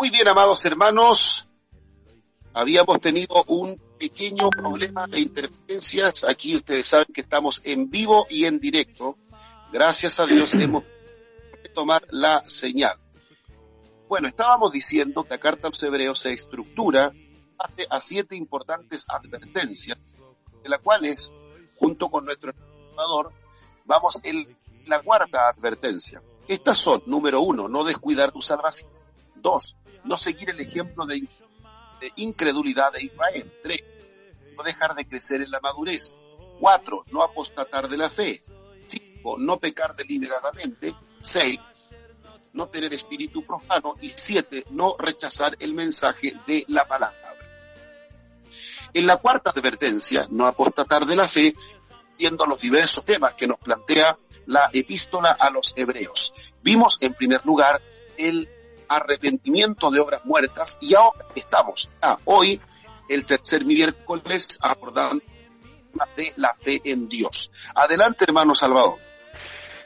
Muy bien, amados hermanos, habíamos tenido un pequeño problema de interferencias. Aquí ustedes saben que estamos en vivo y en directo. Gracias a Dios hemos tomar la señal. Bueno, estábamos diciendo que la carta a los hebreos se estructura hace a siete importantes advertencias, de las cuales, junto con nuestro entrenador, vamos en la cuarta advertencia. Estas son, número uno, no descuidar tu salvación. Dos, no seguir el ejemplo de, incredulidad de Israel. Tres, no dejar de crecer en la madurez. Cuatro, no apostatar de la fe. Cinco, no pecar deliberadamente. Seis, no tener espíritu profano. Y siete, no rechazar el mensaje de la palabra. En la cuarta advertencia, no apostatar de la fe, viendo los diversos temas que nos plantea la epístola a los hebreos. Vimos en primer lugar el arrepentimiento de obras muertas y ahora estamos hoy, el tercer miércoles, abordando de la fe en Dios. Adelante, hermano Salvador.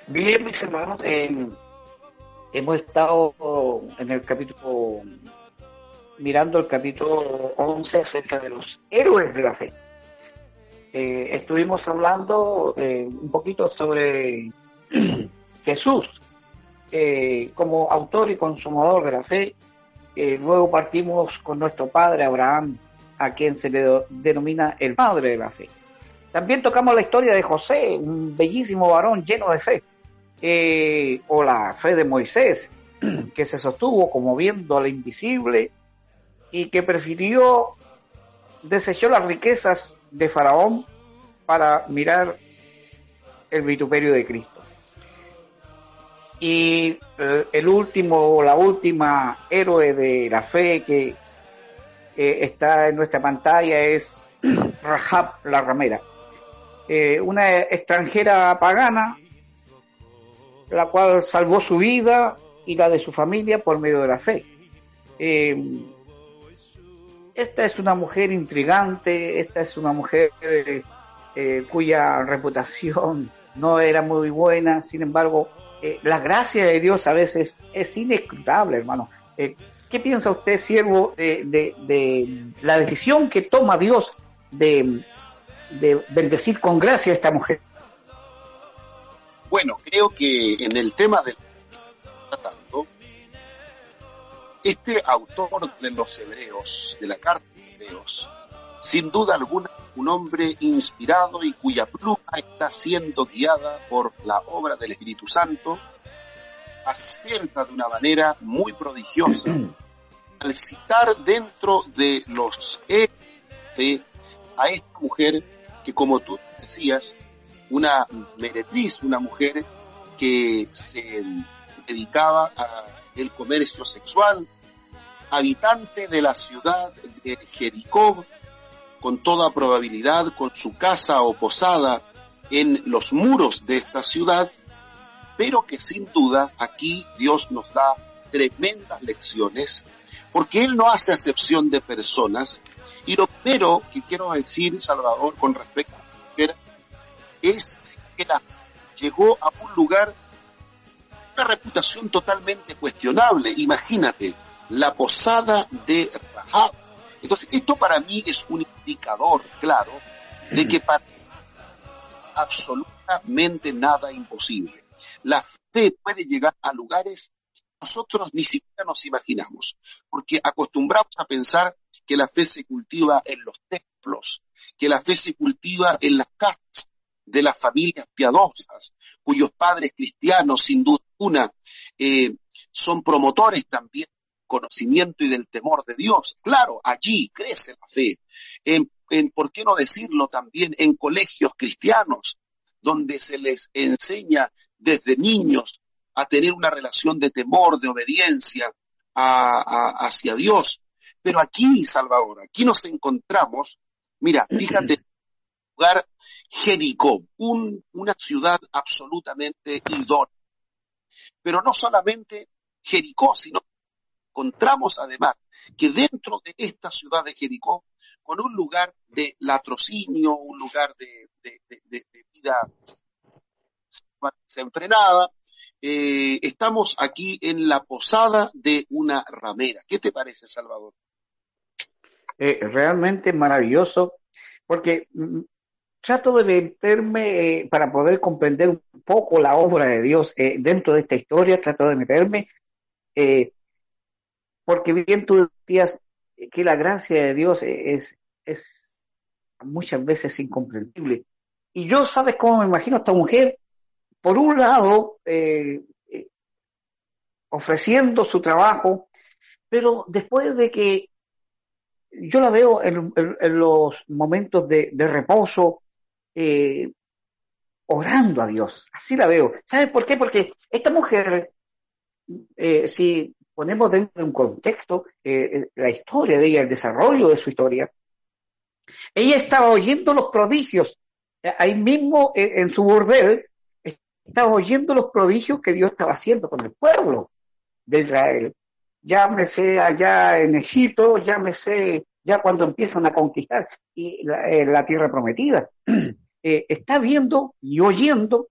Bien, mis hermanos, hemos estado en el capítulo, mirando el capítulo 11 acerca de los héroes de la fe. Eh, estuvimos hablando eh, un poquito sobre Jesús eh, como autor y consumador de la fe. luego partimos con nuestro padre Abraham, a quien se le denomina el padre de la fe. También tocamos la historia de José, un bellísimo varón lleno de fe, o la fe de Moisés, que se sostuvo como viendo al invisible y que prefirió, desechó las riquezas de Faraón para mirar el vituperio de Cristo. Y eh, el último, la última héroe de la fe que está en nuestra pantalla es Rahab la ramera, eh, una extranjera pagana, la cual salvó su vida y la de su familia por medio de la fe. Eh, esta es una mujer intrigante, esta es una mujer eh, cuya reputación no era muy buena, sin embargo, eh, la gracia de Dios a veces es inescrutable, hermano. Eh, ¿Qué piensa usted, siervo, de, la decisión que toma Dios de, de bendecir con gracia a esta mujer? Bueno, creo que en el tema del tratando, este autor de los hebreos, de la carta de hebreos, sin duda alguna un hombre inspirado y cuya pluma está siendo guiada por la obra del Espíritu Santo, acierta de una manera muy prodigiosa al citar dentro de los fe a esta mujer que como tú decías, una meretriz, una mujer que se dedicaba al comercio sexual, habitante de la ciudad de Jericó, con toda probabilidad con su casa o posada en los muros de esta ciudad, pero que sin duda aquí Dios nos da tremendas lecciones, porque Él no hace acepción de personas. Y lo primero que quiero decir, Salvador, con respecto a la mujer, es que la, llegó a un lugar, una reputación totalmente cuestionable. Imagínate, la posada de Rahab entonces, esto para mí es un indicador claro de que para absolutamente nada imposible. La fe puede llegar a lugares que nosotros ni siquiera nos imaginamos, porque acostumbramos a pensar que la fe se cultiva en los templos, que la fe se cultiva en las casas de las familias piadosas, cuyos padres cristianos, sin duda alguna, eh, son promotores también conocimiento y del temor de Dios. Claro, allí crece la fe. En, ¿por qué no decirlo también en colegios cristianos, donde se les enseña desde niños a tener una relación de temor, de obediencia hacia Dios? Pero aquí, Salvador, aquí nos encontramos, mira, fíjate, lugar Jericó, una ciudad absolutamente idónea. Pero no solamente Jericó, sino encontramos además que dentro de esta ciudad de Jericó, con un lugar de latrocinio, un lugar de, vida desenfrenada, eh, estamos aquí en la posada de una ramera. ¿Qué te parece, Salvador? Eh, realmente maravilloso, porque mm, trato de meterme eh, para poder comprender un poco la obra de Dios dentro de esta historia, trato de meterme, porque bien tú decías que la gracia de Dios es, es muchas veces incomprensible. Y yo, ¿sabes cómo me imagino a esta mujer? Por un lado, eh, eh, ofreciendo su trabajo, pero después de que yo la veo en, los momentos de, reposo, eh, orando a Dios. Así la veo. ¿Sabes por qué? Porque esta mujer, si ponemos dentro de un contexto la historia de ella, el desarrollo de su historia, ella estaba oyendo los prodigios. Eh, ahí mismo eh, en su bordel estaba oyendo los prodigios que Dios estaba haciendo con el pueblo de Israel. Llámese allá en Egipto, llámese ya cuando empiezan a conquistar y la, eh, tierra prometida. está viendo y oyendo,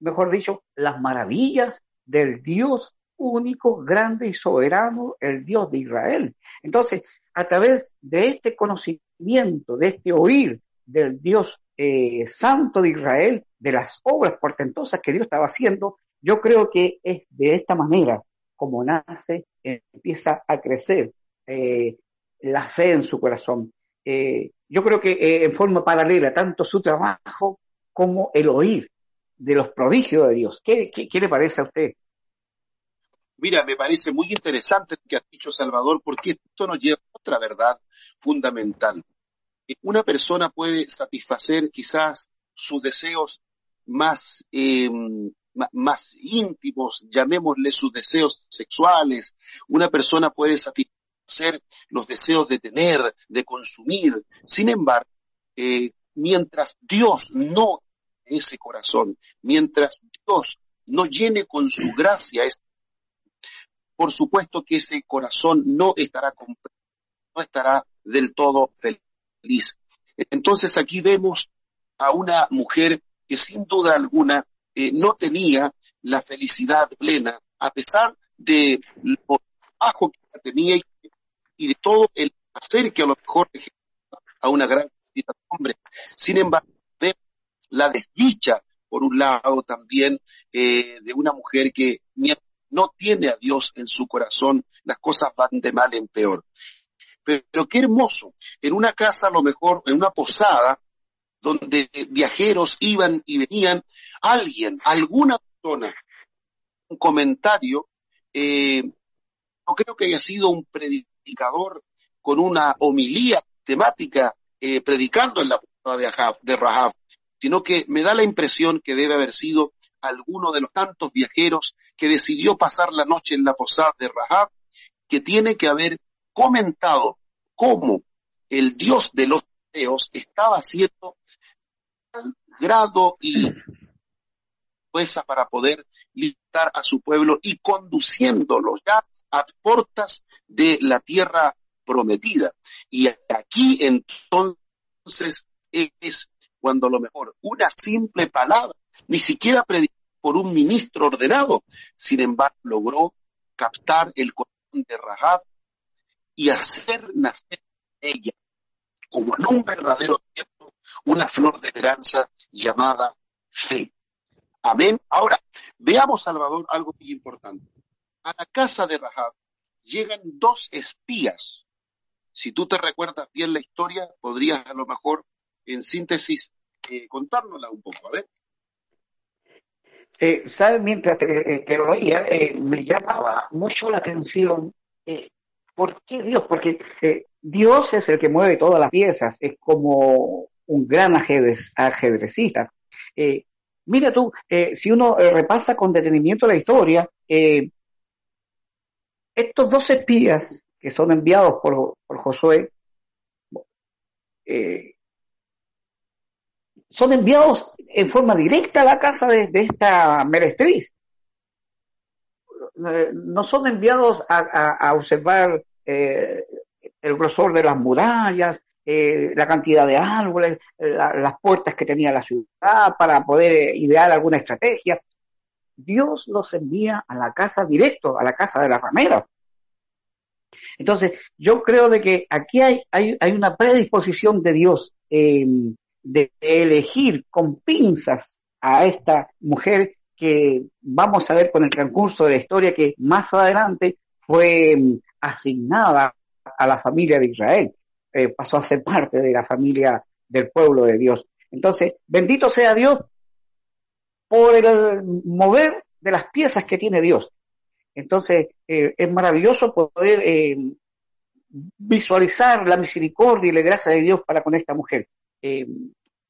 mejor dicho, las maravillas del Dios único, grande y soberano, el Dios de Israel. Entonces, a través de este conocimiento, de este oír del Dios eh, Santo de Israel, de las obras portentosas que Dios estaba haciendo, yo creo que es de esta manera como nace, empieza a crecer eh, la fe en su corazón. Eh, yo creo que en forma paralela, tanto su trabajo como el oír de los prodigios de Dios. ¿Qué, qué le parece a usted? Mira, me parece muy interesante lo que has dicho, Salvador, porque esto nos lleva a otra verdad fundamental. Una persona puede satisfacer quizás sus deseos más, em, más íntimos, llamémosle sus deseos sexuales. Una persona puede satisfacer los deseos de tener, de consumir. Sin embargo, eh, mientras Dios no ese corazón, mientras Dios no llene con su gracia este por supuesto que ese corazón no estará no estará del todo feliz. Entonces aquí vemos a una mujer que sin duda alguna eh, no tenía la felicidad plena, a pesar de lo bajo que tenía y, de todo el hacer que a lo mejor a una gran cantidad de hombres. Sin embargo, la desdicha, por un lado, también eh, de una mujer que no tiene a Dios en su corazón, las cosas van de mal en peor. Pero, qué hermoso, en una casa a lo mejor, en una posada, donde viajeros iban y venían, alguien, alguna persona, un comentario, eh, no creo que haya sido un predicador con una homilía temática eh, predicando en la posada de, de Rahab, sino que me da la impresión que debe haber sido alguno de los tantos viajeros que decidió pasar la noche en la posada de Rahab, que tiene que haber comentado cómo el Dios de los hebreos estaba haciendo tal grado y fuerza para poder limitar a su pueblo y conduciéndolo ya a puertas de la tierra prometida. Y aquí entonces es cuando lo mejor una simple palabra ni siquiera por un ministro ordenado. Sin embargo, logró captar el corazón de Rahab y hacer nacer en ella, como en un verdadero tiempo, una flor de esperanza llamada fe. Amén. Ahora, veamos, Salvador, algo muy importante. A la casa de Rahab llegan dos espías. Si tú te recuerdas bien la historia, podrías a lo mejor, en síntesis, eh, contárnosla un poco. A ver. Eh, ¿Sabes? Mientras te, lo oía, eh, me llamaba mucho la atención. Eh, ¿Por qué Dios? Porque eh, Dios es el que mueve todas las piezas, es como un gran ajedrez, ajedrecista. mira tú, si uno repasa con detenimiento la historia, estos dos espías que son enviados por, por Josué, son enviados en forma directa a la casa de, esta merestriz. No son enviados a, observar eh, el grosor de las murallas, eh, la cantidad de árboles, las puertas que tenía la ciudad para poder idear alguna estrategia. Dios los envía a la casa directo, a la casa de la ramera. Entonces, yo creo de que aquí hay, hay, hay una predisposición de Dios eh, de elegir con pinzas a esta mujer que vamos a ver con el transcurso de la historia que más adelante fue mm, asignada a la familia de Israel, eh, pasó a ser parte de la familia del pueblo de Dios. Entonces, bendito sea Dios por el mover de las piezas que tiene Dios. Entonces, eh, es maravilloso poder eh, visualizar la misericordia y la gracia de Dios para con esta mujer. Eh,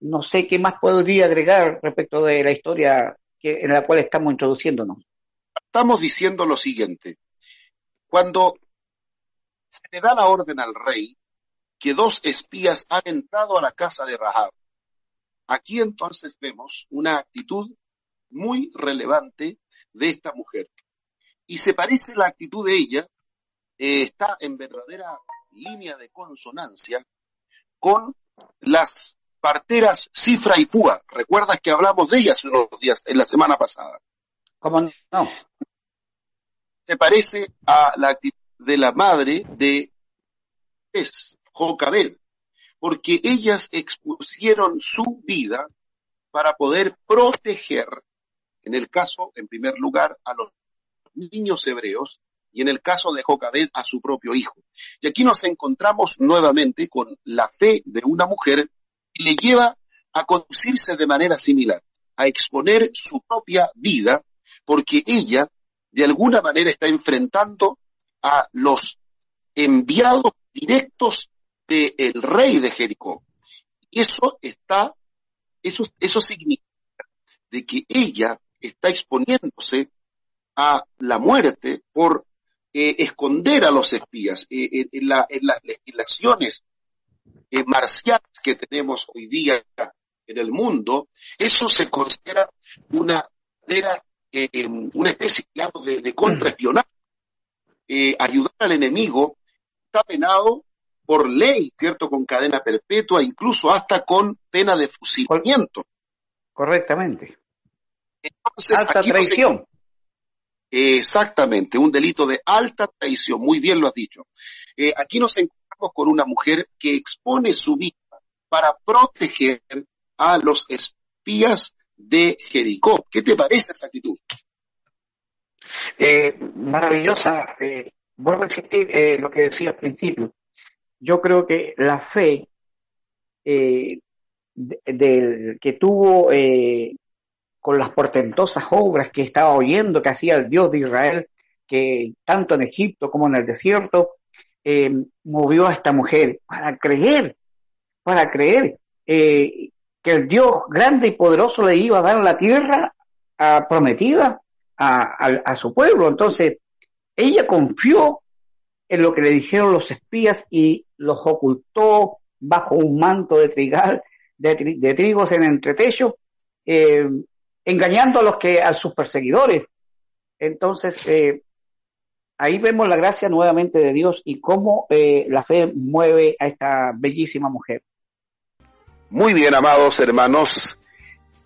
no sé qué más podría agregar respecto de la historia en la cual estamos introduciéndonos. Estamos diciendo lo siguiente. Cuando se le da la orden al rey que dos espías han entrado a la casa de Rahab, aquí entonces vemos una actitud muy relevante de esta mujer. Y se parece la actitud de ella, eh, está en verdadera línea de consonancia con las parteras Cifra y Fua. ¿Recuerdas que hablamos de ellas unos días, en la semana pasada? ¿Cómo no? Se parece a la actitud de la madre de es Jocabed, porque ellas expusieron su vida para poder proteger, en el caso, en primer lugar, a los niños hebreos y en el caso de Jocabed a su propio hijo. Y aquí nos encontramos nuevamente con la fe de una mujer que le lleva a conducirse de manera similar, a exponer su propia vida, porque ella de alguna manera está enfrentando a los enviados directos del rey de Jericó. Eso está, eso, eso significa de que ella está exponiéndose a la muerte por eh, esconder a los espías. Eh, en, las legislaciones eh, marciales que tenemos hoy día en el mundo, eso se considera una, una especie de, de contraespionaje. ayudar al enemigo está penado por ley, ¿cierto? Con cadena perpetua, incluso hasta con pena de fusilamiento. Correctamente. Entonces, Alta traición. Exactamente, un delito de alta traición, muy bien lo has dicho. Eh, aquí nos encontramos con una mujer que expone su vida para proteger a los espías de Jericó. ¿Qué te parece esa actitud? Eh, maravillosa. Eh, vuelvo a insistir eh, lo que decía al principio. Yo creo que la fe de, que tuvo con las portentosas obras que estaba oyendo que hacía el Dios de Israel, que tanto en Egipto como en el desierto, eh, movió a esta mujer para creer, para creer eh, que el Dios grande y poderoso le iba a dar la tierra prometida a, su pueblo. Entonces, ella confió en lo que le dijeron los espías y los ocultó bajo un manto de trigal, de, trigos en entretecho, eh, engañando a los que, a sus perseguidores. Entonces, eh, ahí vemos la gracia nuevamente de Dios y cómo eh, la fe mueve a esta bellísima mujer. Muy bien, amados hermanos.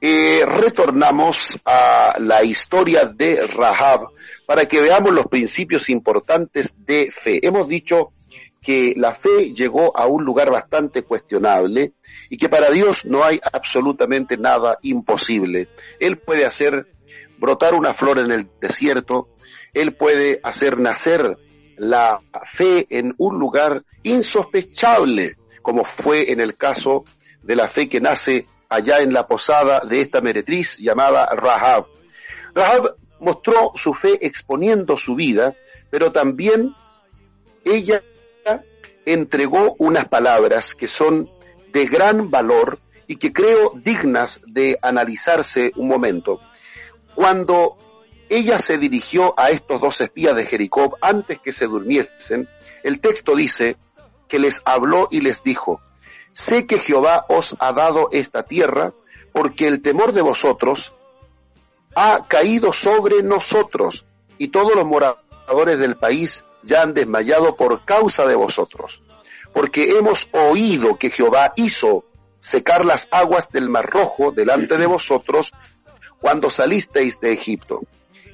Eh, retornamos a la historia de Rahab para que veamos los principios importantes de fe. Hemos dicho que la fe llegó a un lugar bastante cuestionable y que para Dios no hay absolutamente nada imposible. Él puede hacer brotar una flor en el desierto, Él puede hacer nacer la fe en un lugar insospechable, como fue en el caso de la fe que nace allá en la posada de esta meretriz llamada Rahab. Rahab mostró su fe exponiendo su vida, pero también ella entregó unas palabras que son de gran valor y que creo dignas de analizarse un momento. Cuando ella se dirigió a estos dos espías de Jericó antes que se durmiesen, el texto dice que les habló y les dijo, sé que Jehová os ha dado esta tierra porque el temor de vosotros ha caído sobre nosotros y todos los moradores del país ya han desmayado por causa de vosotros, porque hemos oído que Jehová hizo secar las aguas del mar rojo delante de vosotros cuando salisteis de Egipto,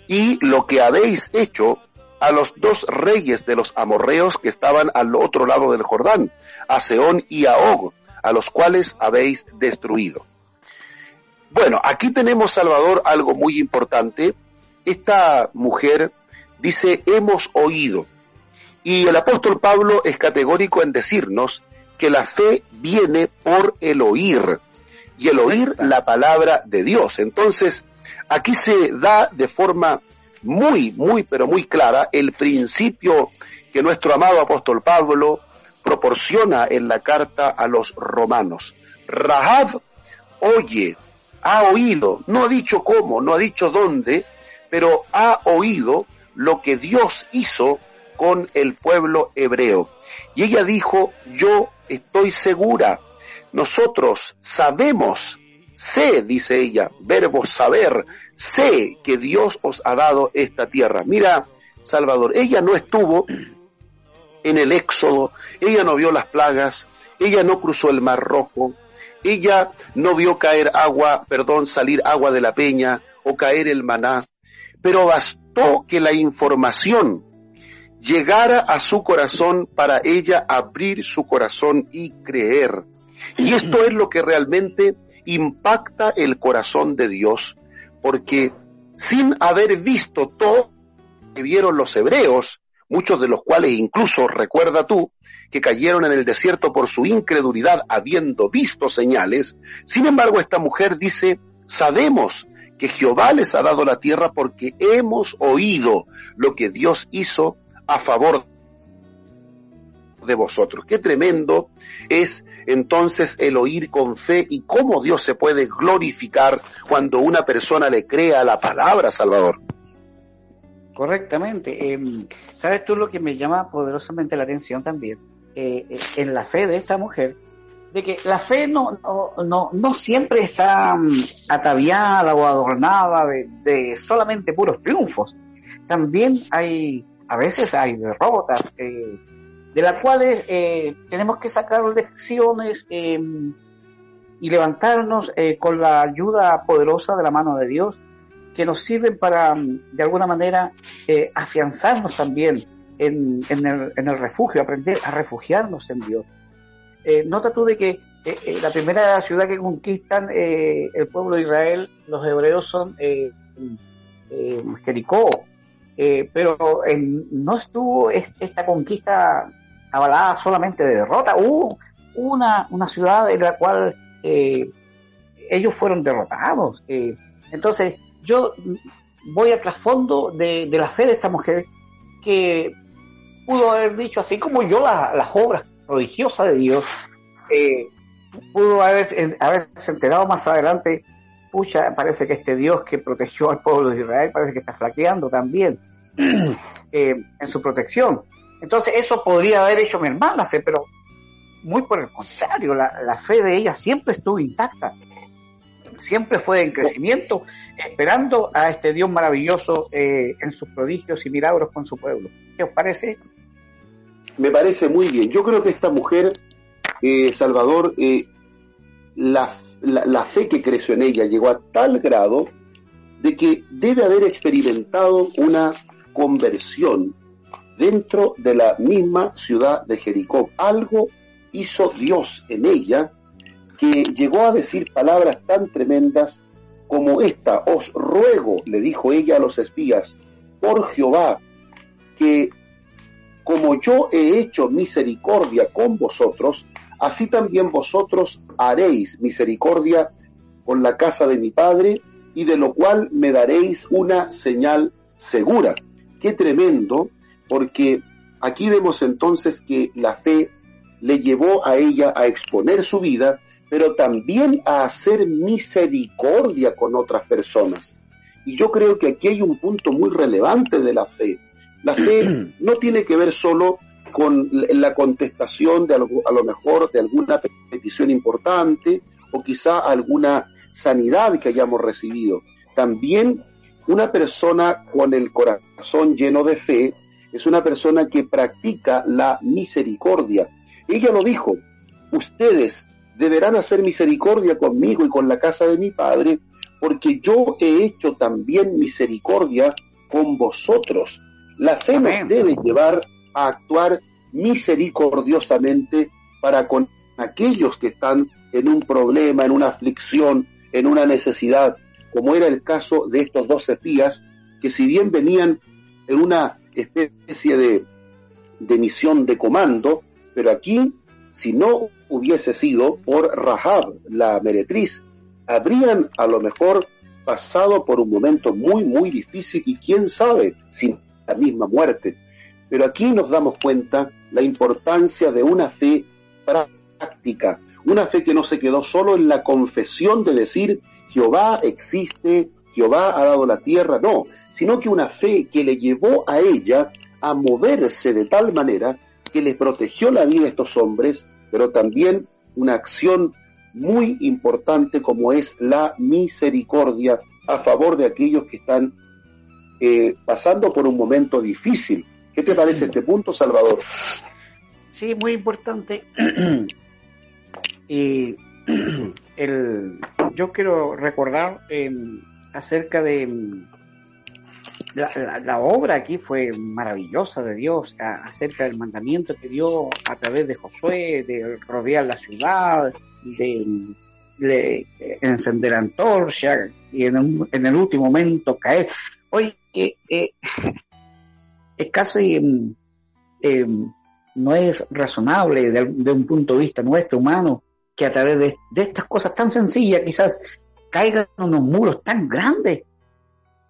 y lo que habéis hecho a los dos reyes de los amorreos que estaban al otro lado del Jordán, a Seón y a Og, a los cuales habéis destruido. Bueno, aquí tenemos, Salvador, algo muy importante. Esta mujer dice, hemos oído. Y el apóstol Pablo es categórico en decirnos que la fe viene por el oír y el oír la palabra de Dios. Entonces, aquí se da de forma muy, muy, pero muy clara el principio que nuestro amado apóstol Pablo proporciona en la carta a los romanos. Rahab oye, ha oído, no ha dicho cómo, no ha dicho dónde, pero ha oído lo que Dios hizo con el pueblo hebreo. Y ella dijo, yo estoy segura, nosotros sabemos, sé, dice ella, verbo saber, sé que Dios os ha dado esta tierra. Mira, Salvador, ella no estuvo en el éxodo, ella no vio las plagas, ella no cruzó el mar rojo, ella no vio caer agua, perdón, salir agua de la peña o caer el maná, pero bastó que la información llegara a su corazón para ella abrir su corazón y creer. Y esto es lo que realmente impacta el corazón de Dios, porque sin haber visto todo que vieron los hebreos, muchos de los cuales incluso, recuerda tú, que cayeron en el desierto por su incredulidad habiendo visto señales, sin embargo esta mujer dice, sabemos que Jehová les ha dado la tierra porque hemos oído lo que Dios hizo a favor de vosotros. Qué tremendo es entonces el oír con fe y cómo Dios se puede glorificar cuando una persona le crea la palabra, Salvador. Correctamente. Em, ¿Sabes tú lo que me llama poderosamente la atención también? Eh, eh, en la fe de esta mujer, de que la fe no, no, no, siempre está mm, ataviada o adornada de, de, solamente puros triunfos. También hay, a veces hay derrotas, eh, de las cuales tenemos que sacar lecciones em, y levantarnos con la ayuda poderosa de la mano de Dios que nos sirven para, de alguna manera, eh, afianzarnos también en, en, el, en, el, refugio, aprender a refugiarnos en Dios. Eh, nota tú de que eh, eh la primera ciudad que conquistan eh, el pueblo de Israel, los hebreos son Jericó, pero no estuvo esta conquista avalada solamente de derrota, hubo una, una ciudad en la cual ellos fueron derrotados. entonces, yo voy al trasfondo de, la fe de esta mujer que pudo haber dicho, así como yo las obras prodigiosas de Dios, eh, pudo haber, haberse enterado más adelante, pucha, parece que este Dios que protegió al pueblo de Israel parece que está flaqueando también eh, en su protección. Entonces eso podría haber hecho mi hermana fe, pero muy por el contrario, la, fe de ella siempre estuvo intacta siempre fue en crecimiento, esperando a este Dios maravilloso eh, en sus prodigios y milagros con su pueblo. ¿Qué os parece? Me parece muy bien. Yo creo que esta mujer, eh, Salvador, la, la fe que creció en ella llegó a tal grado de que debe haber experimentado una conversión dentro de la misma ciudad de Jericó. Algo hizo Dios en ella que llegó a decir palabras tan tremendas como esta, os ruego, le dijo ella a los espías, por Jehová, que como yo he hecho misericordia con vosotros, así también vosotros haréis misericordia con la casa de mi Padre, y de lo cual me daréis una señal segura. Qué tremendo, porque aquí vemos entonces que la fe le llevó a ella a exponer su vida pero también a hacer misericordia con otras personas. Y yo creo que aquí hay un punto muy relevante de la fe. La fe no tiene que ver solo con la contestación de algo, a lo mejor de alguna petición importante o quizá alguna sanidad que hayamos recibido. También una persona con el corazón lleno de fe es una persona que practica la misericordia. Ella lo dijo, ustedes deberán hacer misericordia conmigo y con la casa de mi padre, porque yo he hecho también misericordia con vosotros. La fe nos debe llevar a actuar misericordiosamente para con aquellos que están en un problema, en una aflicción, en una necesidad, como era el caso de estos dos espías, que si bien venían en una especie de, de misión de comando, pero aquí, si no hubiese sido por Rahab, la meretriz, habrían a lo mejor pasado por un momento muy, muy difícil y quién sabe, sin la misma muerte. Pero aquí nos damos cuenta la importancia de una fe práctica, una fe que no se quedó solo en la confesión de decir Jehová existe, Jehová ha dado la tierra, no, sino que una fe que le llevó a ella a moverse de tal manera que le protegió la vida a estos hombres, pero también una acción muy importante como es la misericordia a favor de aquellos que están eh, pasando por un momento difícil. ¿Qué te parece este punto, Salvador? Sí, muy importante. y el, yo quiero recordar em, acerca de em, la, obra aquí fue maravillosa de Dios acerca del mandamiento que dio a través de Josué, de rodear la ciudad, de, encender antorcha y en, el último momento caer. Oye, eh, eh, es casi em, em, no es razonable de, un punto de vista nuestro humano que a través de, estas cosas tan sencillas quizás caigan unos muros tan grandes.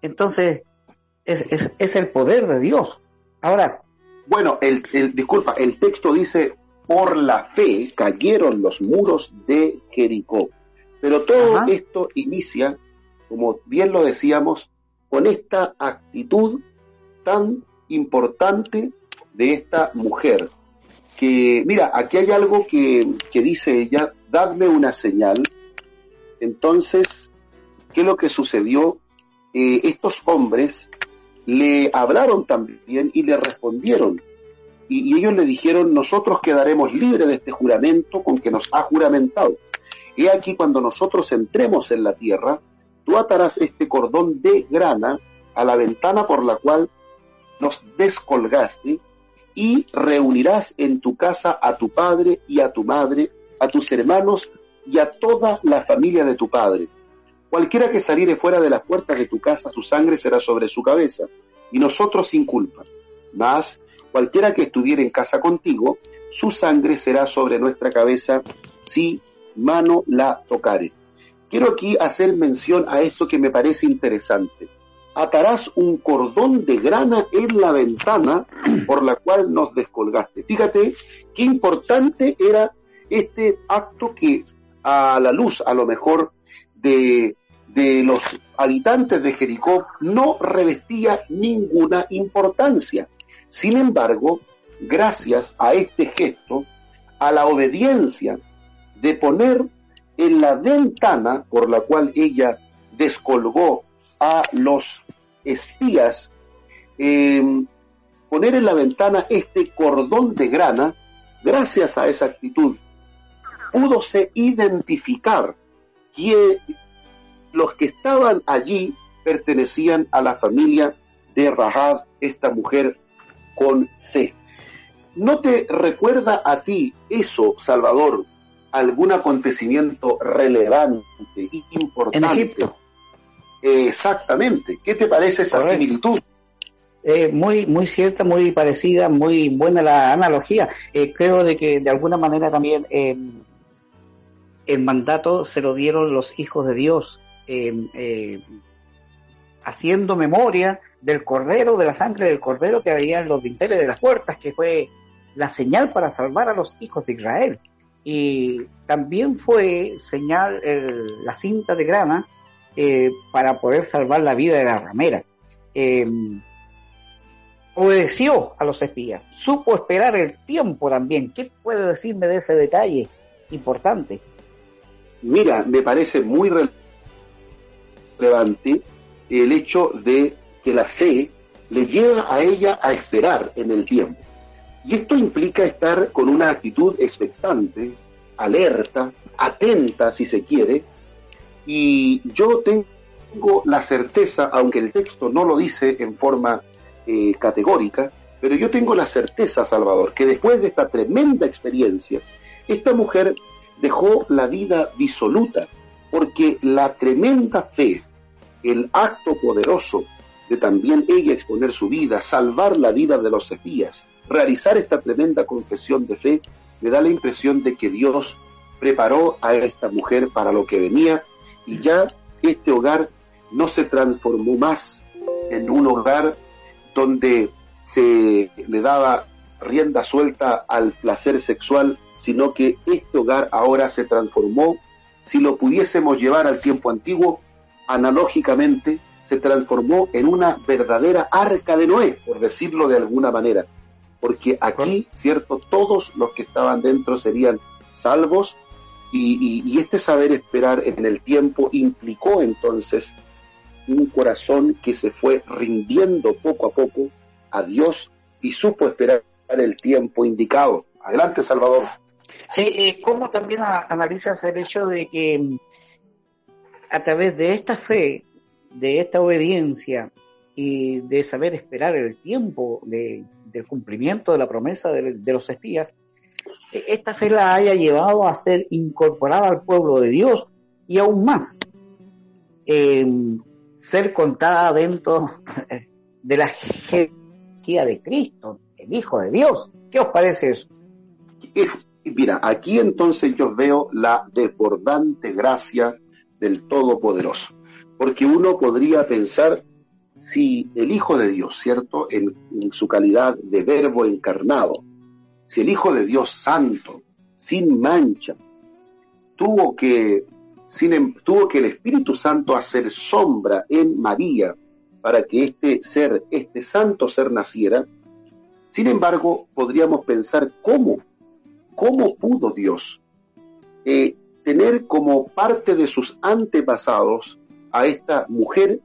Entonces, es, es, el poder de Dios. Ahora. Bueno, el, disculpa, el texto dice, por la fe cayeron los muros de Jericó. Pero todo esto inicia, como bien lo decíamos, con esta actitud tan importante de esta mujer. Que, mira, aquí hay algo que, que dice ella, dadme una señal. Entonces, ¿qué es lo que sucedió? Eh, estos hombres le hablaron también y le respondieron. Y, ellos le dijeron, nosotros quedaremos libres de este juramento con que nos ha juramentado. He aquí cuando nosotros entremos en la tierra, tú atarás este cordón de grana a la ventana por la cual nos descolgaste y reunirás en tu casa a tu padre y a tu madre, a tus hermanos y a toda la familia de tu padre. Cualquiera que saliere fuera de las puertas de tu casa, su sangre será sobre su cabeza, y nosotros sin culpa. Mas cualquiera que estuviera en casa contigo, su sangre será sobre nuestra cabeza si mano la tocare. Quiero aquí hacer mención a esto que me parece interesante. Atarás un cordón de grana en la ventana por la cual nos descolgaste. Fíjate qué importante era este acto que a la luz a lo mejor de de los habitantes de Jericó no revestía ninguna importancia. Sin embargo, gracias a este gesto, a la obediencia de poner en la ventana por la cual ella descolgó a los espías, em, poner en la ventana este cordón de grana, gracias a esa actitud, pudose identificar quién, los que estaban allí pertenecían a la familia de Rahab, esta mujer con fe. ¿No te recuerda a ti eso, Salvador, algún acontecimiento relevante y importante? Exactamente. ¿Qué te parece esa similitud? Eh, muy muy cierta, muy parecida, muy buena la analogía. Eh, creo de que de alguna manera también eh, el mandato se lo dieron los hijos de Dios Em, eh, haciendo memoria del cordero, de la sangre del cordero que había en los dinteles de las puertas, que fue la señal para salvar a los hijos de Israel. Y también fue señal la cinta de grana eh, para poder salvar la vida de la ramera. Em, obedeció a los espías, supo esperar el tiempo también. ¿Qué puede decirme de ese detalle importante? Mira, me parece muy relevante levante el hecho de que la fe le lleva a ella a esperar en el tiempo. Y esto implica estar con una actitud expectante, alerta, atenta si se quiere. Y yo tengo la certeza, aunque el texto no lo dice en forma eh, categórica, pero yo tengo la certeza, Salvador, que después de esta tremenda experiencia, esta mujer dejó la vida disoluta, porque la tremenda fe, el acto poderoso de también ella exponer su vida, salvar la vida de los espías, realizar esta tremenda confesión de fe, me da la impresión de que Dios preparó a esta mujer para lo que venía y ya este hogar no se transformó más en un hogar donde se le daba rienda suelta al placer sexual, sino que este hogar ahora se transformó, si lo pudiésemos llevar al tiempo antiguo, analógicamente se transformó en una verdadera arca de Noé, por decirlo de alguna manera, porque aquí, cierto, todos los que estaban dentro serían salvos y, este saber esperar en el tiempo implicó entonces un corazón que se fue rindiendo poco a poco a Dios y supo esperar el tiempo indicado. Adelante, Salvador. Sí, eh, ¿cómo también analizas el hecho de que mm, a través de esta fe, de esta obediencia y de saber esperar el tiempo del cumplimiento de la promesa de los espías, esta fe la haya llevado a ser incorporada al pueblo de Dios y aún más ser contada dentro de la jerarquía de Cristo, el Hijo de Dios. ¿Qué os parece eso? Mira, aquí entonces yo veo la desbordante gracia del Todopoderoso, porque uno podría pensar si el Hijo de Dios, ¿cierto? en su calidad de verbo encarnado, si el Hijo de Dios Santo, sin mancha, tuvo que, sin, em, tuvo que el Espíritu Santo hacer sombra en María para que este ser, este santo ser naciera, sin embargo, podríamos pensar cómo, cómo pudo Dios eh, tener como parte de sus antepasados a esta mujer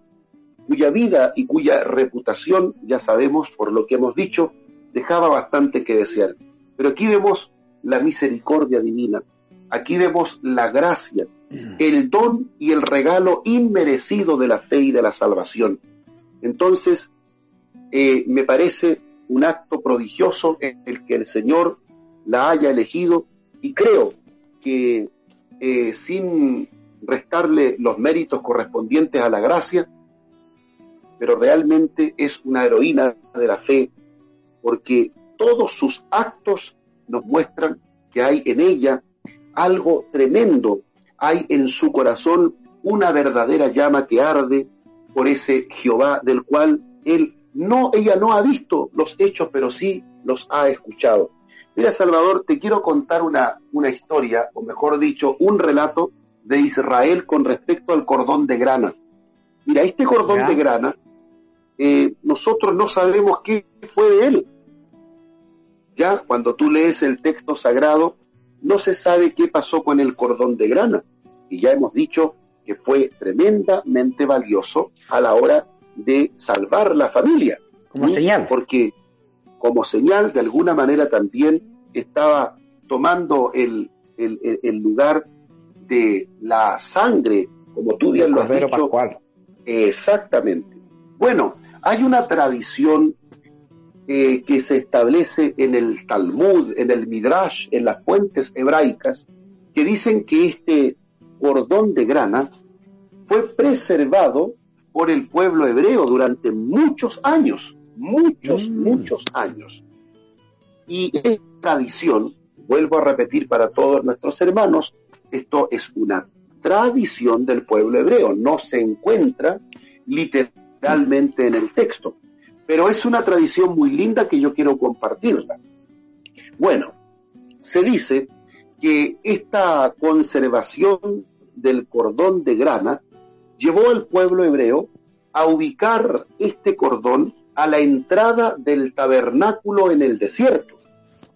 cuya vida y cuya reputación, ya sabemos por lo que hemos dicho, dejaba bastante que desear. Pero aquí vemos la misericordia divina, aquí vemos la gracia, mm. el don y el regalo inmerecido de la fe y de la salvación. Entonces, eh, me parece un acto prodigioso en el que el Señor la haya elegido y creo que eh, sin restarle los méritos correspondientes a la gracia, pero realmente es una heroína de la fe, porque todos sus actos nos muestran que hay en ella algo tremendo, hay en su corazón una verdadera llama que arde por ese Jehová del cual él no, ella no ha visto los hechos, pero sí los ha escuchado. Mira, Salvador, te quiero contar una, una historia, o mejor dicho, un relato de Israel con respecto al cordón de grana. Mira, este cordón de grana, eh, nosotros no sabemos qué fue de él. Ya cuando tú lees el texto sagrado, no se sabe qué pasó con el cordón de grana. Y ya hemos dicho que fue tremendamente valioso a la hora de salvar la familia. Como señal. Porque como señal, de alguna manera también estaba tomando el, lugar de la sangre, como tú bien lo has dicho. Exactamente. Bueno, hay una tradición eh, que se establece en el Talmud, en el Midrash, en las fuentes hebraicas, que dicen que este cordón de grana fue preservado por el pueblo hebreo durante muchos años, muchos, mm. muchos años. Y esta tradición, vuelvo a repetir para todos nuestros hermanos, esto es una tradición del pueblo hebreo, no se encuentra literalmente en el texto pero es una tradición muy linda que yo quiero compartirla. Bueno, se dice que esta conservación del cordón de grana llevó al pueblo hebreo a ubicar este cordón a la entrada del tabernáculo en el desierto.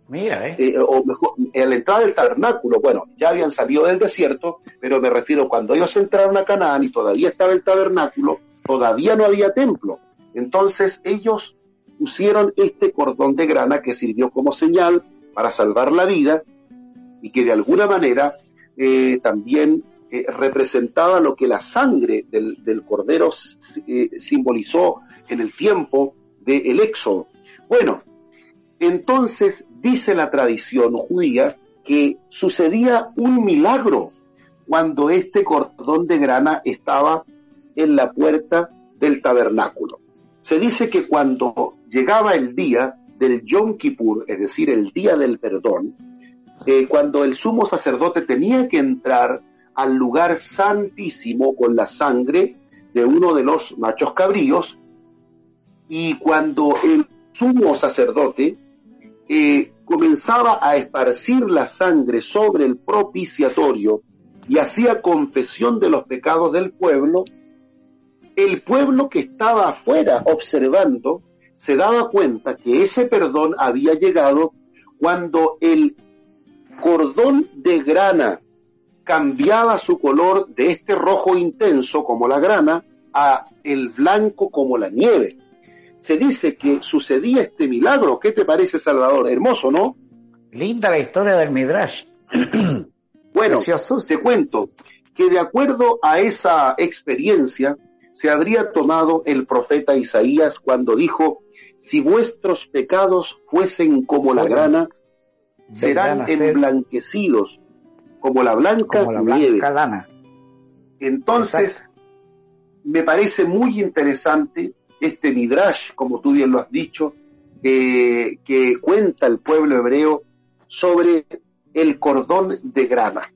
Mira, ¿eh? eh o mejor, a la entrada del tabernáculo, bueno, ya habían salido del desierto, pero me refiero cuando ellos entraron a Canaán y todavía estaba el tabernáculo, todavía no había templo. Entonces ellos pusieron este cordón de grana que sirvió como señal para salvar la vida y que de alguna manera eh, también eh, representaba lo que la sangre del, cordero eh, simbolizó en el tiempo del éxodo. Bueno, entonces dice la tradición judía que sucedía un milagro cuando este cordón de grana estaba en la puerta del tabernáculo. Se dice que cuando llegaba el día del Yom Kippur, es decir, el día del perdón, eh, cuando el sumo sacerdote tenía que entrar al lugar santísimo con la sangre de uno de los machos cabríos, y cuando el sumo sacerdote eh, comenzaba a esparcir la sangre sobre el propiciatorio y hacía confesión de los pecados del pueblo, el pueblo que estaba afuera observando se daba cuenta que ese perdón había llegado cuando el cordón de grana cambiaba su color de este rojo intenso como la grana a el blanco como la nieve. Se dice que sucedía este milagro. ¿Qué te parece, Salvador? Hermoso, ¿no? Linda la historia del Midrash. bueno, te cuento que de acuerdo a esa experiencia, se habría tomado el profeta Isaías cuando dijo, si vuestros pecados fuesen como la grana, serán emblanquecidos como la blanca, nieve. Entonces, me parece muy interesante este midrash, como tú bien lo has dicho, que cuenta el pueblo hebreo sobre el cordón de grana.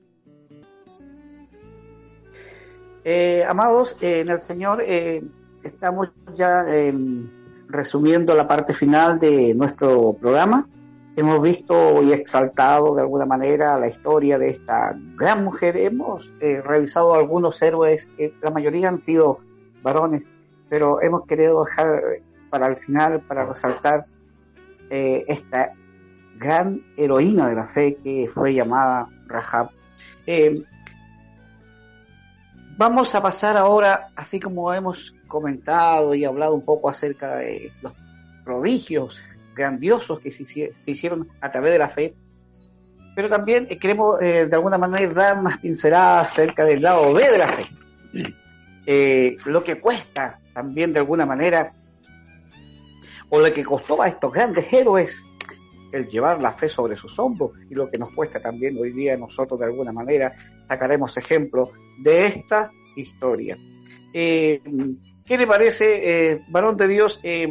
Eh, amados, eh, en el Señor eh, estamos ya em, resumiendo la parte final de nuestro programa. Hemos visto y exaltado de alguna manera la historia de esta gran mujer. Hemos revisado algunos héroes, la mayoría han sido varones, pero hemos querido dejar para el final, para resaltar esta gran heroína de la fe que fue llamada Rahab. Vamos a pasar ahora, así como hemos comentado y hablado un poco acerca de los prodigios grandiosos que se, hicieron a través de la fe, pero también queremos eh, de alguna manera dar unas pinceladas acerca del lado B de la fe. Eh, lo que cuesta también de alguna manera, o lo que costó a estos grandes héroes el llevar la fe sobre sus hombros y lo que nos cuesta también hoy día nosotros de alguna manera sacaremos ejemplo de esta historia. Eh, ¿Qué le parece, eh, varón de Dios, eh,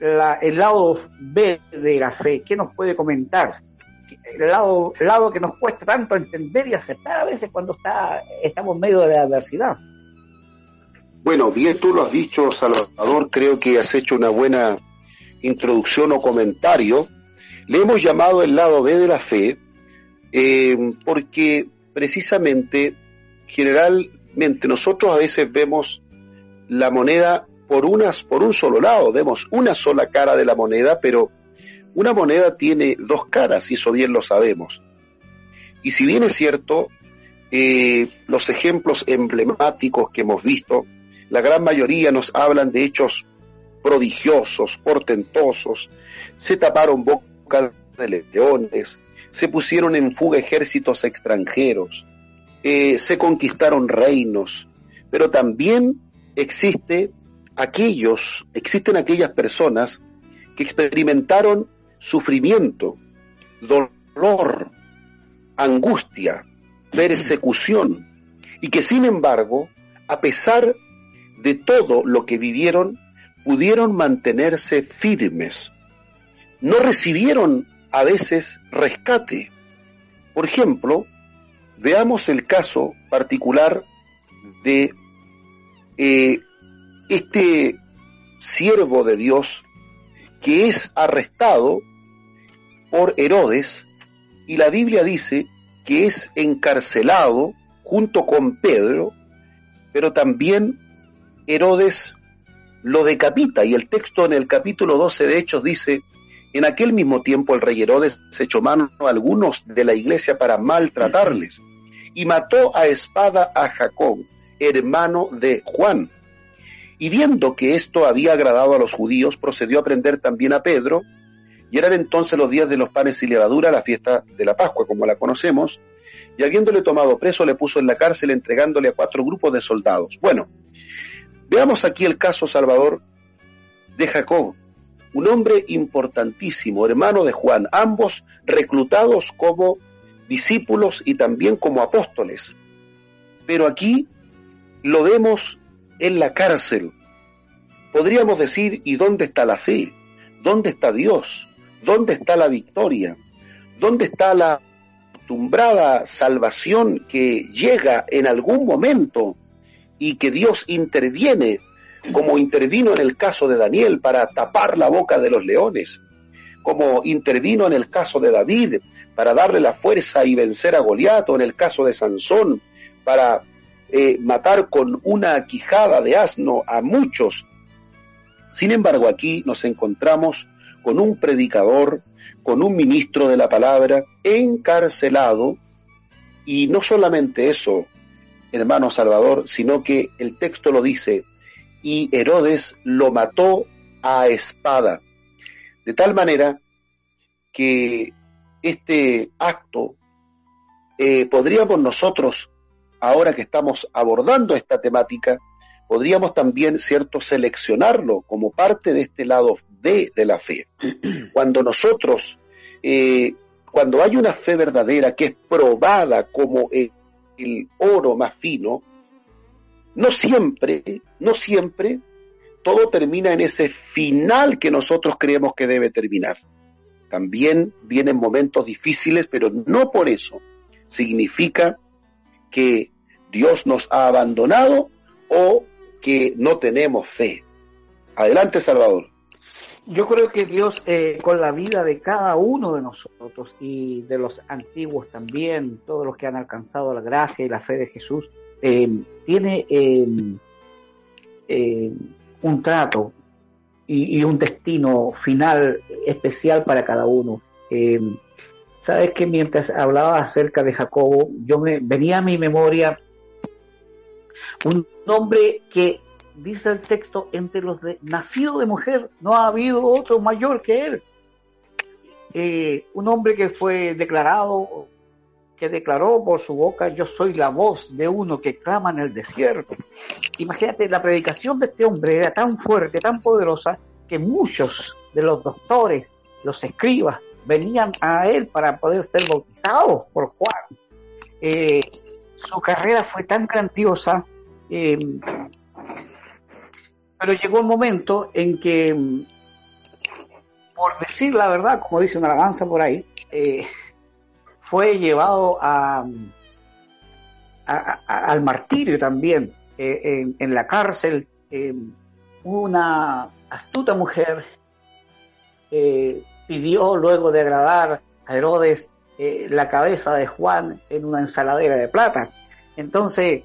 el lado B de la fe? ¿Qué nos puede comentar? El lado, lado que nos cuesta tanto entender y aceptar a veces cuando está, estamos en medio de la adversidad. Bueno, bien tú lo has dicho, Salvador, creo que has hecho una buena introducción o comentario le hemos llamado el lado B de la fe eh, porque precisamente, generalmente nosotros a veces vemos la moneda por, unas, por un solo lado, vemos una sola cara de la moneda, pero una moneda tiene dos caras y eso bien lo sabemos. Y si bien es cierto, eh, los ejemplos emblemáticos que hemos visto, la gran mayoría nos hablan de hechos prodigiosos, portentosos, se taparon bocas de leones, se pusieron en fuga ejércitos extranjeros, eh, se conquistaron reinos, pero también existe aquellos, existen aquellas personas que experimentaron sufrimiento, dolor, angustia, persecución, y que sin embargo, a pesar de todo lo que vivieron, pudieron mantenerse firmes, no recibieron a veces rescate. Por ejemplo, veamos el caso particular de eh, este siervo de Dios que es arrestado por Herodes y la Biblia dice que es encarcelado junto con Pedro, pero también Herodes lo decapita y el texto en el capítulo 12 de Hechos dice en aquel mismo tiempo el rey Herodes echó mano a algunos de la iglesia para maltratarles y mató a espada a Jacob, hermano de Juan. Y viendo que esto había agradado a los judíos, procedió a prender también a Pedro, y eran entonces los días de los panes y levadura, la fiesta de la Pascua, como la conocemos, y habiéndole tomado preso le puso en la cárcel entregándole a cuatro grupos de soldados. Bueno, veamos aquí el caso, Salvador, de Jacob, un hombre importantísimo, hermano de Juan, ambos reclutados como discípulos y también como apóstoles. Pero aquí lo vemos en la cárcel. Podríamos decir, ¿y dónde está la fe? ¿Dónde está Dios? ¿Dónde está la victoria? ¿Dónde está la acostumbrada salvación que llega en algún momento y que Dios interviene como intervino en el caso de Daniel para tapar la boca de los leones, como intervino en el caso de David para darle la fuerza y vencer a Goliat, o en el caso de Sansón para eh, matar con una quijada de asno a muchos. Sin embargo, aquí nos encontramos con un predicador, con un ministro de la palabra encarcelado, y no solamente eso, hermano Salvador, sino que el texto lo dice, y Herodes lo mató a espada. De tal manera que este acto eh, podríamos nosotros, ahora que estamos abordando esta temática, podríamos también, cierto, seleccionarlo como parte de este lado B de la fe. Cuando nosotros, eh, cuando hay una fe verdadera que es probada como el oro más fino, no siempre, no siempre, todo termina en ese final que nosotros creemos que debe terminar. También vienen momentos difíciles, pero no por eso significa que Dios nos ha abandonado o que no tenemos fe. Adelante, Salvador. Yo creo que Dios, eh, con la vida de cada uno de nosotros y de los antiguos también, todos los que han alcanzado la gracia y la fe de Jesús, eh, tiene eh, eh, un trato y, un destino final especial para cada uno. Sabes que mientras hablaba acerca de Jacobo, yo me venía a mi memoria un hombre que dice el texto entre los de nacido de mujer no ha habido otro mayor que él. un hombre que fue declarado que declaró por su boca, yo soy la voz de uno que clama en el desierto. Imagínate, la predicación de este hombre era tan fuerte, tan poderosa, que muchos de los doctores, los escribas, venían a él para poder ser bautizados por Juan. Eh, su carrera fue tan grandiosa, eh, pero llegó un momento en que, por decir la verdad, como dice una alabanza por ahí, eh, fue llevado al martirio también eh, en, la cárcel. Eh, una astuta mujer eh, pidió luego de agradar a Herodes la cabeza de Juan en una ensaladera de plata. Entonces,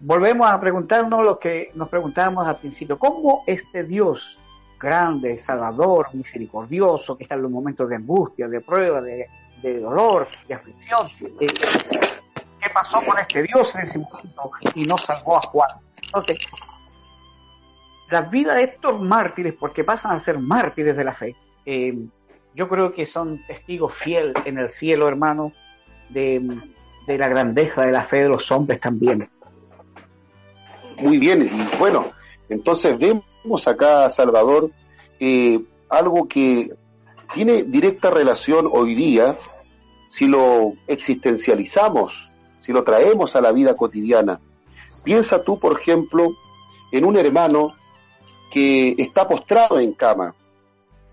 volvemos a preguntarnos lo que nos preguntábamos al principio, ¿cómo este Dios grande, salvador, misericordioso, que está en los momentos de angustia, de prueba, de de dolor, de aflicción. Eh, ¿Qué pasó con este Dios en ese momento y no salvó a Juan? Entonces, la vida de estos mártires, porque pasan a ser mártires de la fe, eh, yo creo que son testigos fieles en el cielo, hermano, de, la grandeza de la fe de los hombres también. Muy bien, y bueno, entonces vemos acá, Salvador, eh, algo que tiene directa relación hoy día si lo existencializamos, si lo traemos a la vida cotidiana. Piensa tú, por ejemplo, en un hermano que está postrado en cama,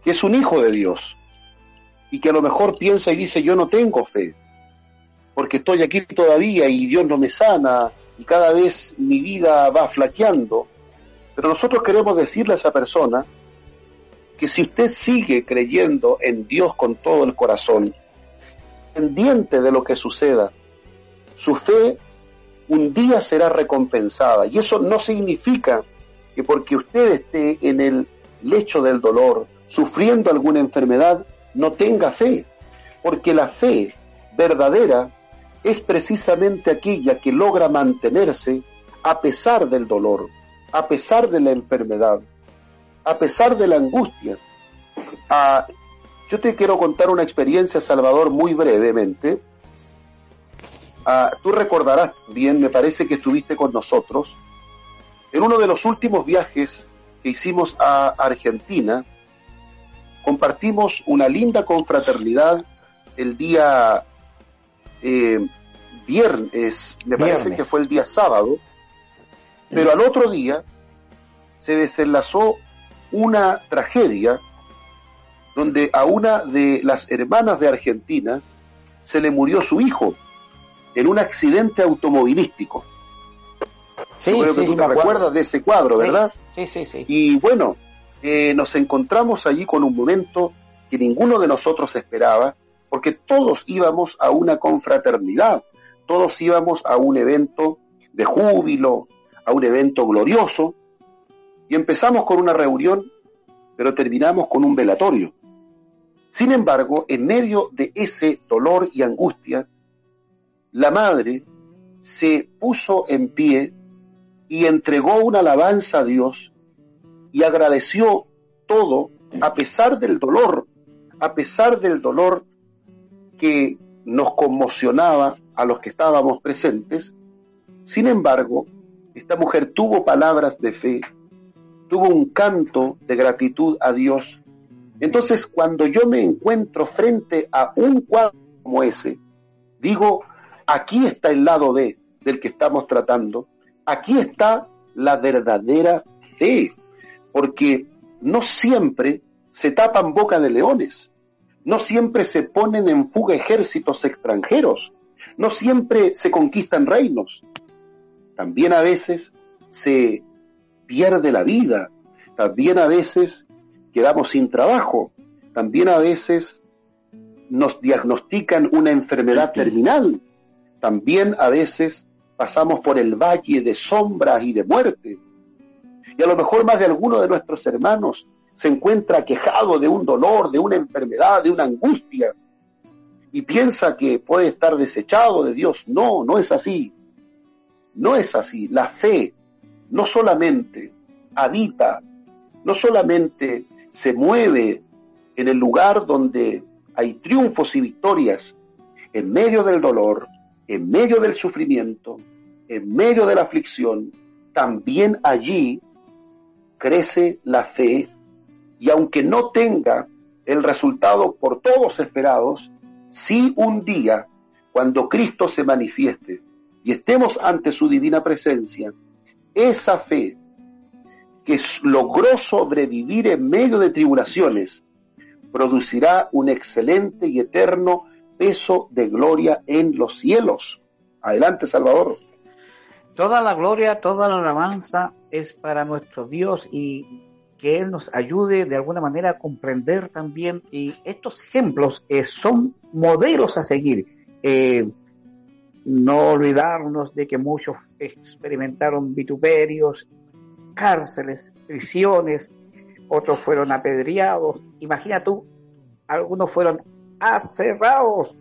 que es un hijo de Dios, y que a lo mejor piensa y dice, yo no tengo fe, porque estoy aquí todavía y Dios no me sana, y cada vez mi vida va flaqueando. Pero nosotros queremos decirle a esa persona que si usted sigue creyendo en Dios con todo el corazón, de lo que suceda. Su fe un día será recompensada. Y eso no significa que porque usted esté en el lecho del dolor, sufriendo alguna enfermedad, no tenga fe. Porque la fe verdadera es precisamente aquella que logra mantenerse a pesar del dolor, a pesar de la enfermedad, a pesar de la angustia. Ah, yo te quiero contar una experiencia, Salvador, muy brevemente. ah, tú recordarás bien, me parece que estuviste con nosotros en uno de los últimos viajes que hicimos a Argentina, compartimos una linda confraternidad el día eh, viernes, me parece que fue el día sábado, pero al otro día se desenlazó una tragedia donde a una de las hermanas de Argentina se le murió su hijo en un accidente automovilístico. Sí, creo que tú te recuerdas de ese cuadro, ¿verdad? Sí, sí, sí. Y bueno, eh, nos encontramos allí con un momento que ninguno de nosotros esperaba, porque todos íbamos a una confraternidad, todos íbamos a un evento de júbilo, a un evento glorioso, y empezamos con una reunión, pero terminamos con un velatorio. Sin embargo, en medio de ese dolor y angustia, la madre se puso en pie y entregó una alabanza a Dios y agradeció todo a pesar del dolor, a pesar del dolor que nos conmocionaba a los que estábamos presentes. Sin embargo, esta mujer tuvo palabras de fe, tuvo un canto de gratitud a Dios. Entonces, cuando yo me encuentro frente a un cuadro como ese, digo, aquí está el lado B del que estamos tratando, aquí está la verdadera fe, porque no siempre se tapan boca de leones, no siempre se ponen en fuga ejércitos extranjeros, no siempre se conquistan reinos, también a veces se pierde la vida, también a veces quedamos sin trabajo, también a veces nos diagnostican una enfermedad terminal, también a veces pasamos por el valle de sombras y de muerte. Y a lo mejor más de alguno de nuestros hermanos se encuentra quejado de un dolor, de una enfermedad, de una angustia, y piensa que puede estar desechado de Dios. No, no es así. No es así. La fe no solamente habita, no solamente se mueve en el lugar donde hay triunfos y victorias, en medio del dolor, en medio del sufrimiento, en medio de la aflicción, también allí crece la fe y aunque no tenga el resultado por todos esperados, sí un día, cuando Cristo se manifieste y estemos ante su divina presencia, esa fe que logró sobrevivir en medio de tribulaciones, producirá un excelente y eterno peso de gloria en los cielos. Adelante, Salvador. Toda la gloria, toda la alabanza es para nuestro Dios y que Él nos ayude de alguna manera a comprender también y estos ejemplos eh, son modelos a seguir. Eh, no olvidarnos de que muchos experimentaron vituperios, cárceles, prisiones, otros fueron apedreados. Imagina tú, algunos fueron aserrados.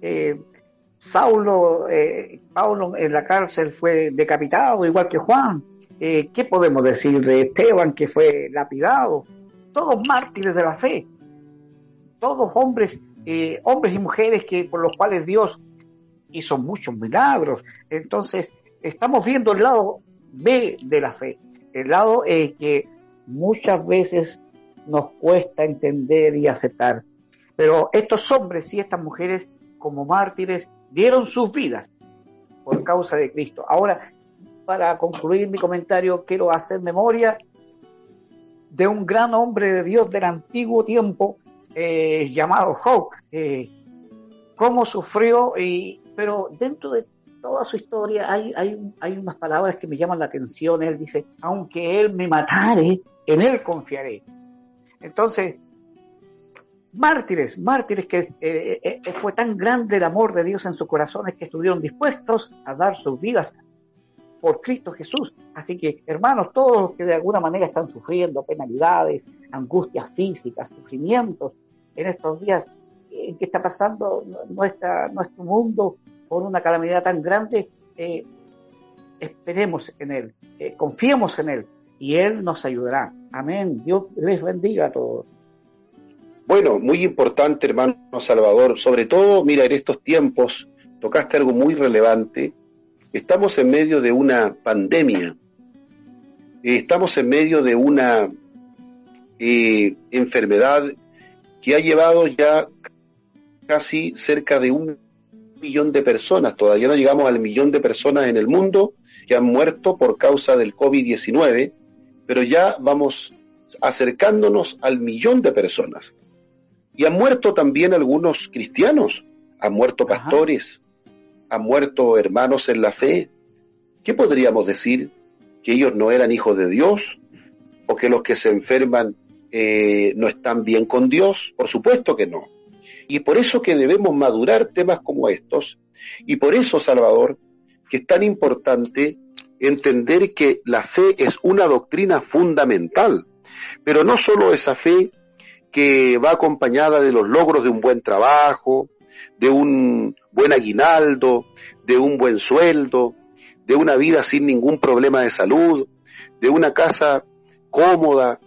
Eh, Saulo, eh, Paulo en la cárcel fue decapitado, igual que Juan. Eh, ¿Qué podemos decir de Esteban, que fue lapidado? Todos mártires de la fe, todos hombres, hombres y mujeres que por los cuales Dios hizo muchos milagros. Entonces, estamos viendo el lado B de la fe, el lado que muchas veces nos cuesta entender y aceptar. Pero estos hombres y estas mujeres como mártires dieron sus vidas por causa de Cristo. Ahora, para concluir mi comentario, quiero hacer memoria de un gran hombre de Dios del antiguo tiempo eh, llamado Job. Eh, cómo sufrió, y, pero dentro de toda su historia hay, hay, hay unas palabras que me llaman la atención. Él dice, aunque él me matare, en él confiaré. Entonces, mártires, mártires que eh, eh, eh, fue tan grande el amor de Dios en sus corazones que estuvieron dispuestos a dar sus vidas por Cristo Jesús. Así que, hermanos, todos los que de alguna manera están sufriendo penalidades, angustias físicas, sufrimientos en estos días en que está pasando nuestra, nuestro mundo por una calamidad tan grande, esperemos en Él, confiemos en Él y Él nos ayudará. Amén. Dios les bendiga a todos. Bueno, muy importante, hermano Salvador, sobre todo, mira, en estos tiempos tocaste algo muy relevante. Estamos en medio de una pandemia, estamos en medio de una eh, enfermedad que ha llevado ya casi cerca de un millón de personas, todavía no llegamos al millón de personas en el mundo que han muerto por causa del COVID-19, pero ya vamos acercándonos al millón de personas. Y han muerto también algunos cristianos, han muerto pastores, han muerto hermanos en la fe. ¿Qué podríamos decir? ¿Que ellos no eran hijos de Dios? ¿O que los que se enferman eh, no están bien con Dios? Por supuesto que no. Y por eso que debemos madurar temas como estos. Y por eso, Salvador, que es tan importante entender que la fe es una doctrina fundamental. Pero no solo esa fe que va acompañada de los logros de un buen trabajo, de un buen aguinaldo, de un buen sueldo, de una vida sin ningún problema de salud, de una casa cómoda.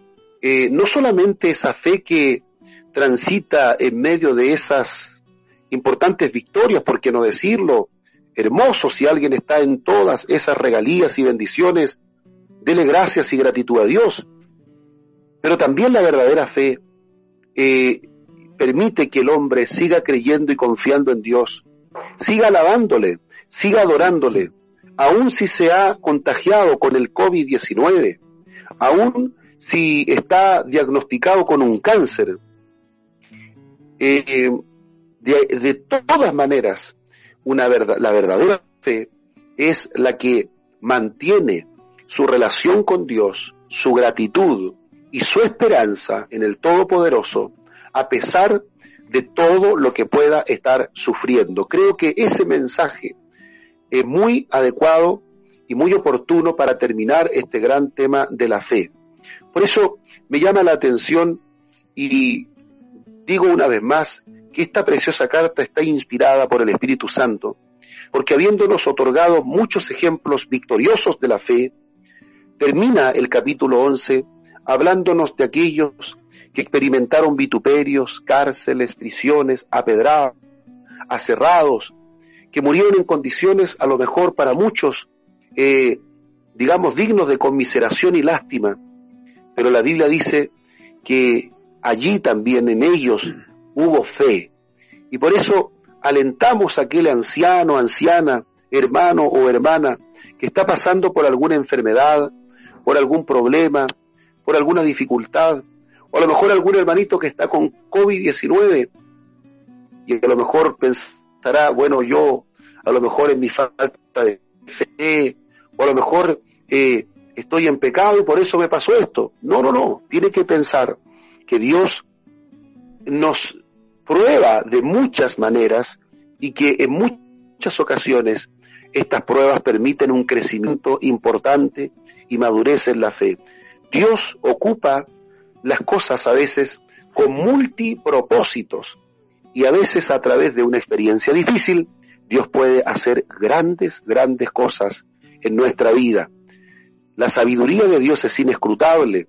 Eh, no solamente esa fe que transita en medio de esas importantes victorias, por qué no decirlo, hermoso si alguien está en todas esas regalías y bendiciones, dele gracias y gratitud a Dios. Pero también la verdadera fe eh, permite que el hombre siga creyendo y confiando en Dios, siga alabándole, siga adorándole, aun si se ha contagiado con el COVID-19, aun si está diagnosticado con un cáncer. Eh, de, todas maneras, una verdad, la verdadera fe es la que mantiene su relación con Dios, su gratitud, y su esperanza en el Todopoderoso a pesar de todo lo que pueda estar sufriendo. Creo que ese mensaje es muy adecuado y muy oportuno para terminar este gran tema de la fe. Por eso me llama la atención y digo una vez más que esta preciosa carta está inspirada por el Espíritu Santo, porque habiéndonos otorgado muchos ejemplos victoriosos de la fe, termina el capítulo 11 hablándonos de aquellos que experimentaron vituperios, cárceles, prisiones, apedrados, aserrados, que murieron en condiciones a lo mejor para muchos, eh, digamos, dignos de conmiseración y lástima. Pero la Biblia dice que allí también en ellos hubo fe. Y por eso alentamos a aquel anciano, anciana, hermano o hermana que está pasando por alguna enfermedad, por algún problema, por alguna dificultad, o a lo mejor algún hermanito que está con COVID-19 y a lo mejor pensará, bueno, yo a lo mejor en mi falta de fe, o a lo mejor eh, estoy en pecado y por eso me pasó esto. No, no, no, tiene que pensar que Dios nos prueba de muchas maneras y que en muchas ocasiones estas pruebas permiten un crecimiento importante y madurez en la fe. Dios ocupa las cosas a veces con multipropósitos y a veces a través de una experiencia difícil, Dios puede hacer grandes, grandes cosas en nuestra vida. La sabiduría de Dios es inescrutable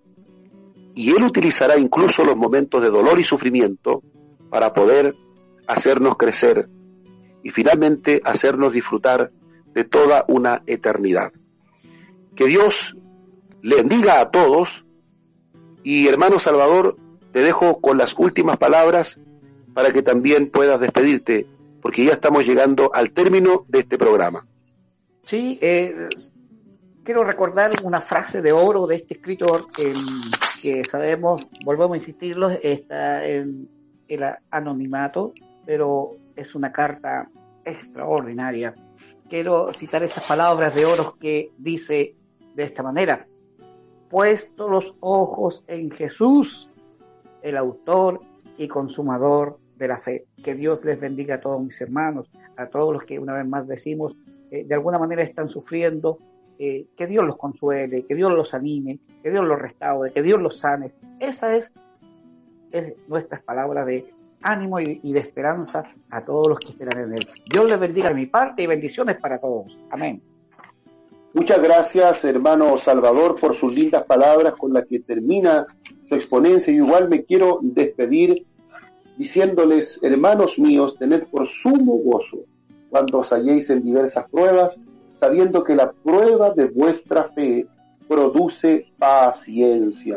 y Él utilizará incluso los momentos de dolor y sufrimiento para poder hacernos crecer y finalmente hacernos disfrutar de toda una eternidad. Que Dios le bendiga a todos. Y hermano Salvador, te dejo con las últimas palabras para que también puedas despedirte, porque ya estamos llegando al término de este programa. Sí, eh, quiero recordar una frase de oro de este escritor que sabemos, volvemos a insistirlo, está en el anonimato, pero es una carta extraordinaria. Quiero citar estas palabras de oro que dice de esta manera, puesto los ojos en Jesús, el autor y consumador de la fe. Que Dios les bendiga a todos mis hermanos, a todos los que una vez más decimos, eh, de alguna manera están sufriendo, eh, que Dios los consuele, que Dios los anime, que Dios los restaure, que Dios los sane. Esa es, es nuestras palabras de ánimo y, de esperanza a todos los que esperan en Él. Dios les bendiga de mi parte y bendiciones para todos. Amén. Muchas gracias, hermano Salvador, por sus lindas palabras con las que termina su exponencia. y igual me quiero despedir diciéndoles, hermanos míos, tened por sumo gozo cuando os halléis en diversas pruebas, sabiendo que la prueba de vuestra fe produce paciencia.